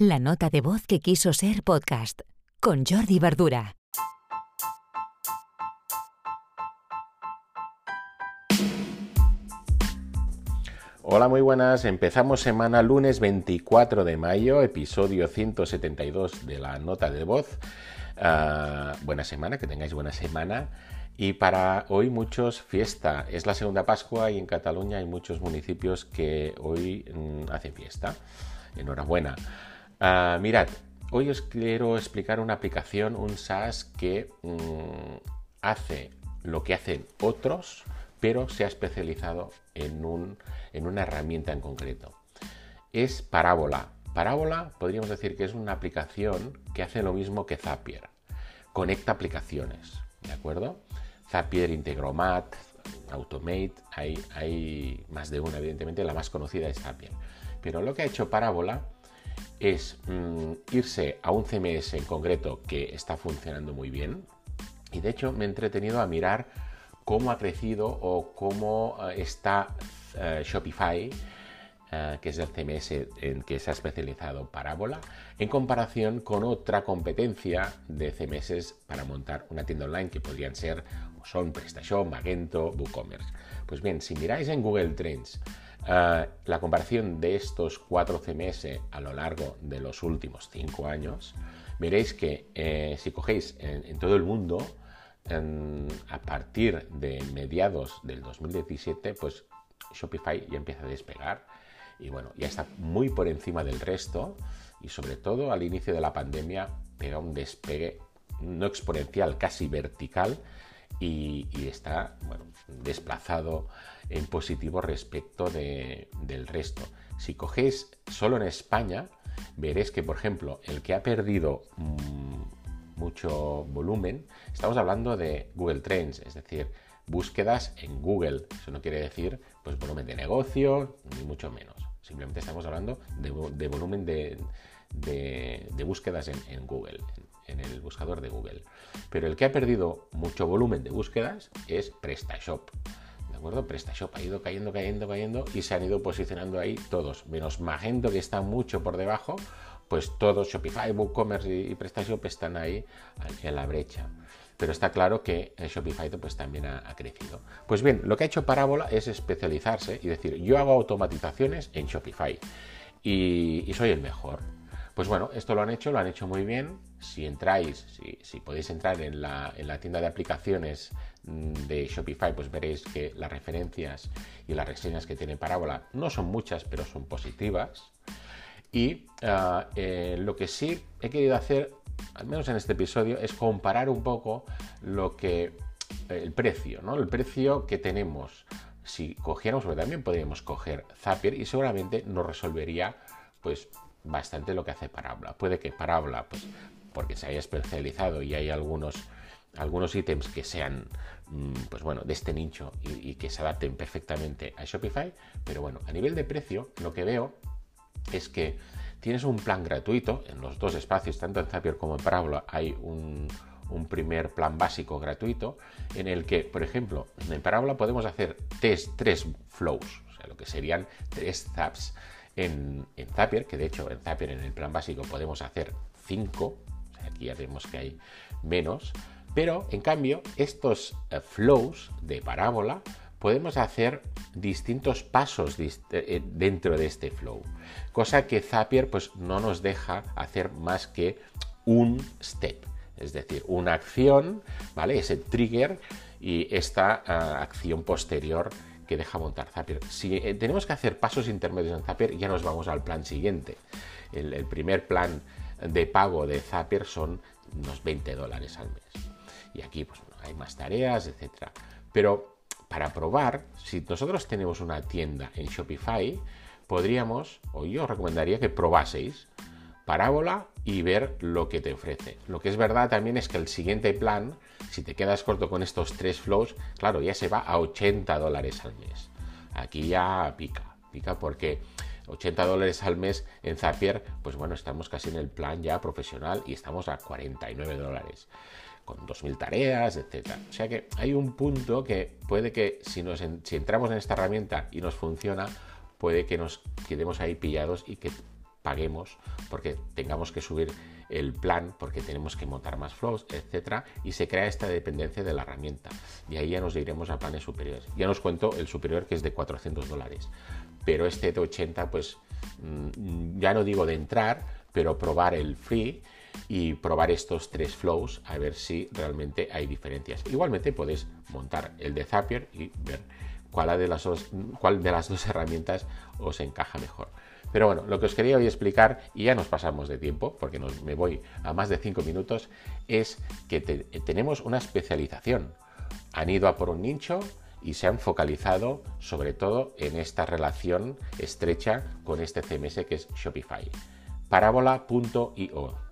La nota de voz que quiso ser podcast con Jordi Verdura. Hola, muy buenas. Empezamos semana lunes 24 de mayo, episodio 172 de la nota de voz. Ah, buena semana, que tengáis buena semana. Y para hoy muchos fiesta. Es la segunda Pascua y en Cataluña hay muchos municipios que hoy mm, hacen fiesta. Enhorabuena. Ah, mirad, hoy os quiero explicar una aplicación, un SaaS que mm, hace lo que hacen otros, pero se ha especializado en, un, en una herramienta en concreto. Es Parábola. Parábola podríamos decir que es una aplicación que hace lo mismo que Zapier. Conecta aplicaciones, ¿de acuerdo? Zapier, Integromat, Automate, hay, hay más de una, evidentemente, la más conocida es Zapier. Pero lo que ha hecho Parábola es mm, irse a un CMS en concreto que está funcionando muy bien. Y de hecho me he entretenido a mirar cómo ha crecido o cómo eh, está eh, Shopify, eh, que es el CMS en que se ha especializado Parábola, en comparación con otra competencia de CMS para montar una tienda online que podrían ser o son PrestaShop, Magento, WooCommerce. Pues bien, si miráis en Google Trends Ah, la comparación de estos cuatro CMS a lo largo de los últimos cinco años, veréis que eh, si cogéis en, todo el mundo, a partir de mediados del 2017, pues Shopify ya empieza a despegar y bueno, ya está muy por encima del resto y sobre todo al inicio de la pandemia pega un despegue no exponencial, casi vertical y, está bueno, desplazado en positivo respecto del resto. Si cogéis solo en España, veréis que, por ejemplo, el que ha perdido mm, mucho volumen, estamos hablando de Google Trends, es decir, búsquedas en Google. Eso no quiere decir pues, volumen de negocio, ni mucho menos. Simplemente estamos hablando de, volumen de, búsquedas en, Google, en, el buscador de Google. Pero el que ha perdido mucho volumen de búsquedas es PrestaShop. ¿De acuerdo? PrestaShop ha ido cayendo, cayendo, cayendo y se han ido posicionando ahí todos, menos Magento que está mucho por debajo, pues todos Shopify, WooCommerce y, PrestaShop están ahí en la brecha. Pero está claro que Shopify pues, también ha, crecido. Pues bien, lo que ha hecho Parábola es especializarse y decir, yo hago automatizaciones en Shopify y soy el mejor. Pues bueno, esto lo han hecho, lo han hecho muy bien. Si entráis, si, podéis entrar en la, tienda de aplicaciones mm, de Shopify, pues veréis que las referencias y las reseñas que tiene Parábola no son muchas, pero son positivas. Y ah, eh, lo que sí he querido hacer, al menos en este episodio, es comparar un poco lo que el precio, ¿no? El precio que tenemos. Si cogiéramos, porque también podríamos coger Zapier y seguramente nos resolvería pues bastante lo que hace Parábola. Puede que Parábola, pues, porque se haya especializado y hay algunos, algunos ítems que sean, mm, pues bueno, de este nicho y, que se adapten perfectamente a Shopify, pero bueno, a nivel de precio, lo que veo es que tienes un plan gratuito en los dos espacios, tanto en Zapier como en Parábola, hay un, primer plan básico gratuito en el que, por ejemplo, en Parábola podemos hacer tres, tres flows, o sea, lo que serían tres zaps en, Zapier, que de hecho en Zapier en el plan básico podemos hacer 5, aquí ya vemos que hay menos, pero en cambio estos eh, flows de parábola podemos hacer distintos pasos eh, dentro de este flow, cosa que Zapier pues no nos deja hacer más que un step, es decir, una acción, ¿vale? Ese trigger y esta ah, acción posterior que deja montar Zapier. Si eh, tenemos que hacer pasos intermedios en Zapier, ya nos vamos al plan siguiente. El, primer plan de pago de Zapier son unos 20 dólares al mes. Y aquí pues, hay más tareas, etc. Pero para probar, si nosotros tenemos una tienda en Shopify, podríamos, o yo os recomendaría que probaseis parábola y ver lo que te ofrece. Lo que es verdad también es que el siguiente plan, si te quedas corto con estos tres flows, claro, ya se va a 80 dólares al mes. Aquí ya pica, pica porque 80 dólares al mes en Zapier, pues bueno, estamos casi en el plan ya profesional y estamos a 49 dólares con 2.000 tareas, etc. O sea que hay un punto que puede que si, nos, si entramos en esta herramienta y nos funciona, puede que nos quedemos ahí pillados y que paguemos porque tengamos que subir el plan porque tenemos que montar más flows, etcétera, y se crea esta dependencia de la herramienta. Y ahí ya nos iremos a planes superiores. Ya nos cuento el superior que es de 400 dólares, pero este de 80, pues mm, ya no digo de entrar, pero probar el free y probar estos tres flows a ver si realmente hay diferencias. Igualmente podéis montar el de Zapier y ver cuál de las dos, cuál de las dos herramientas os encaja mejor. Pero bueno, lo que os quería hoy explicar, y ya nos pasamos de tiempo, porque me voy a más de 5 minutos, es que tenemos una especialización. Han ido a por un nicho y se han focalizado sobre todo en esta relación estrecha con este CMS que es Shopify. Parábola.io